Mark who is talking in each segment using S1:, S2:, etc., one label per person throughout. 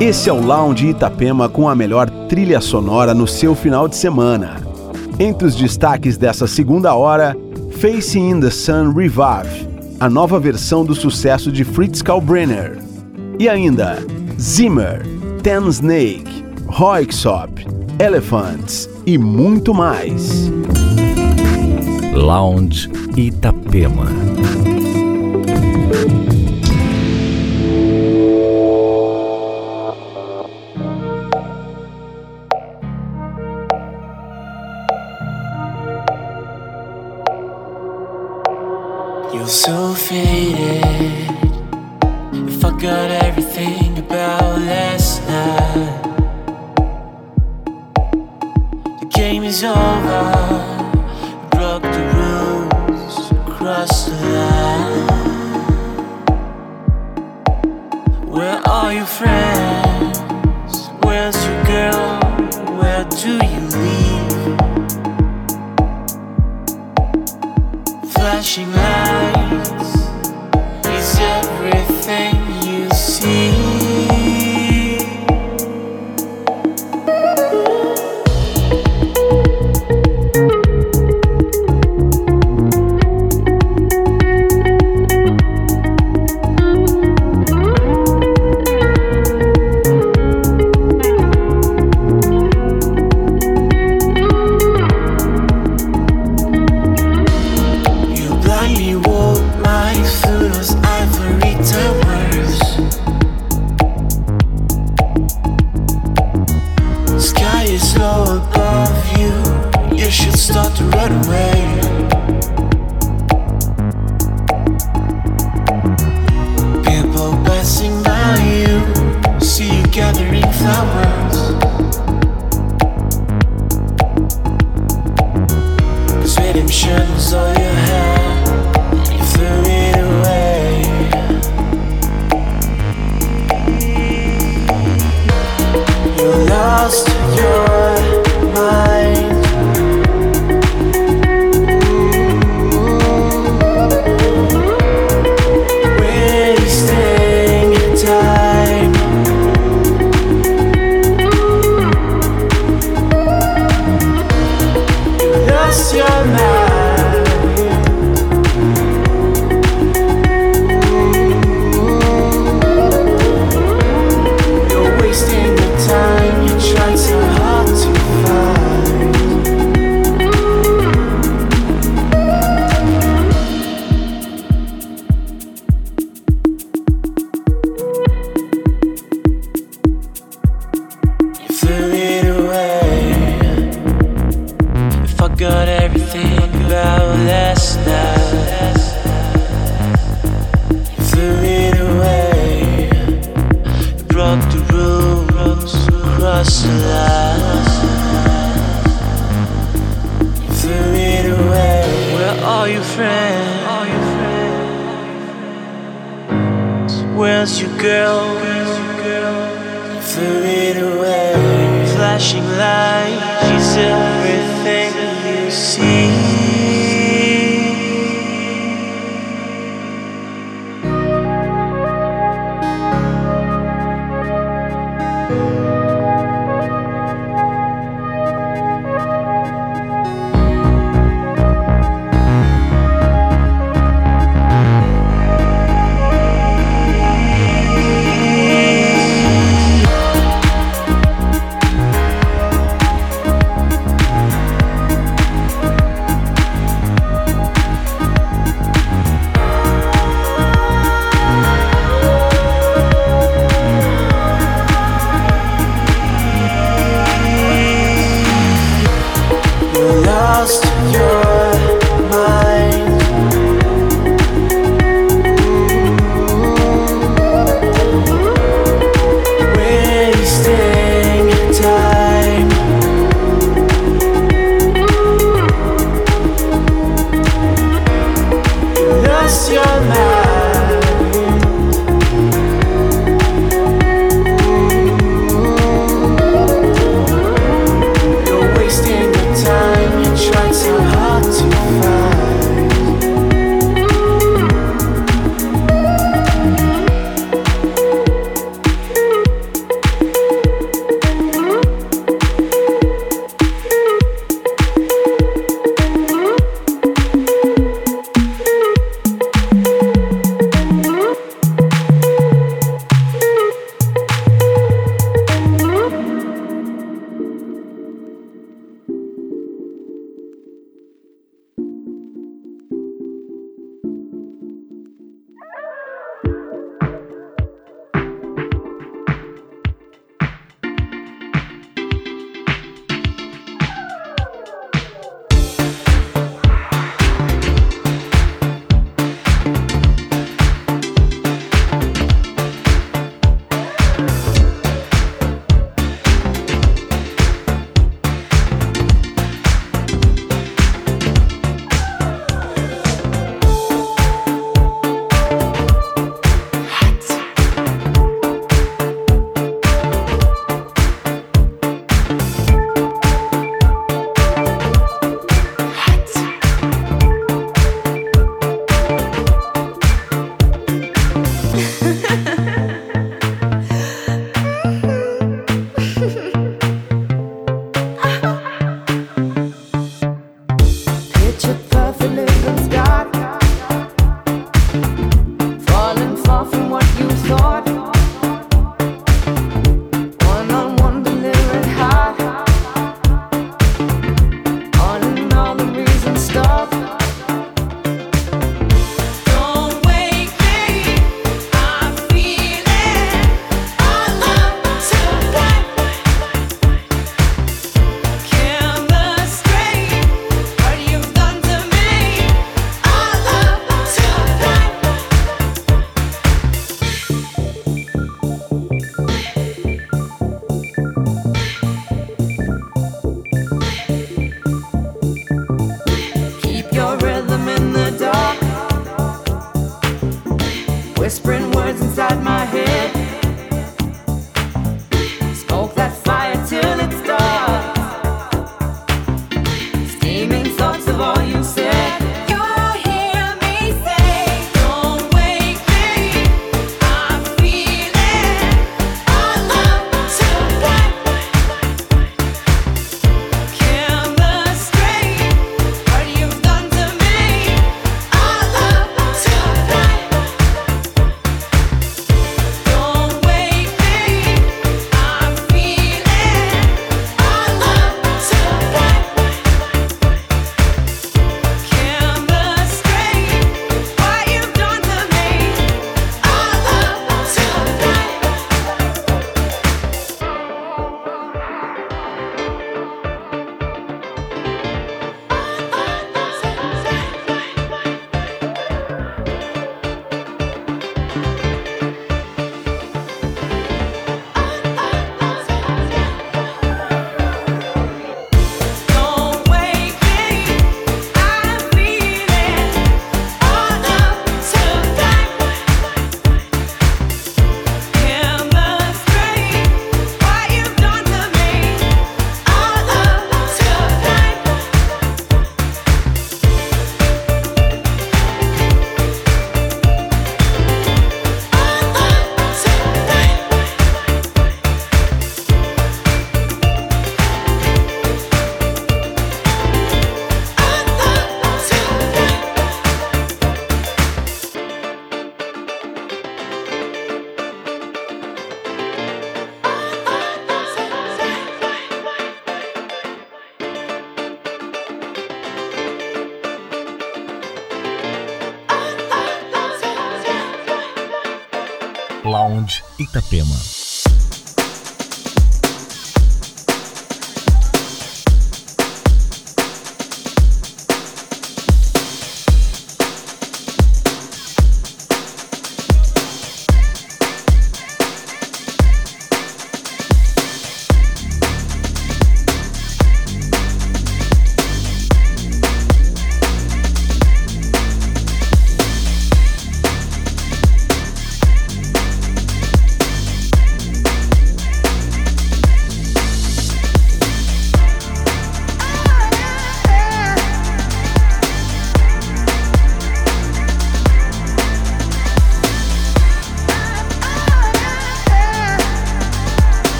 S1: Esse é o Lounge Itapema com a melhor trilha sonora no seu final de semana. Entre os destaques dessa segunda hora, Facing in the Sun Revive, a nova versão do sucesso de Fritz Kalbrenner. E ainda, Zimmer, Ten Snake, Roixop, Elephants e muito mais.
S2: Lounge Itapema.
S3: If I got everything about last night, the game is over. Broke the rules, crossed the line.
S2: red.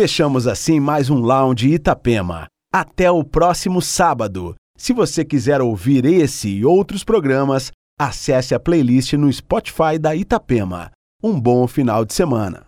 S1: Fechamos assim mais um Lounge Itapema. Até o próximo sábado. Se você quiser ouvir esse e outros programas, acesse a playlist no Spotify da Itapema. Um bom final de semana.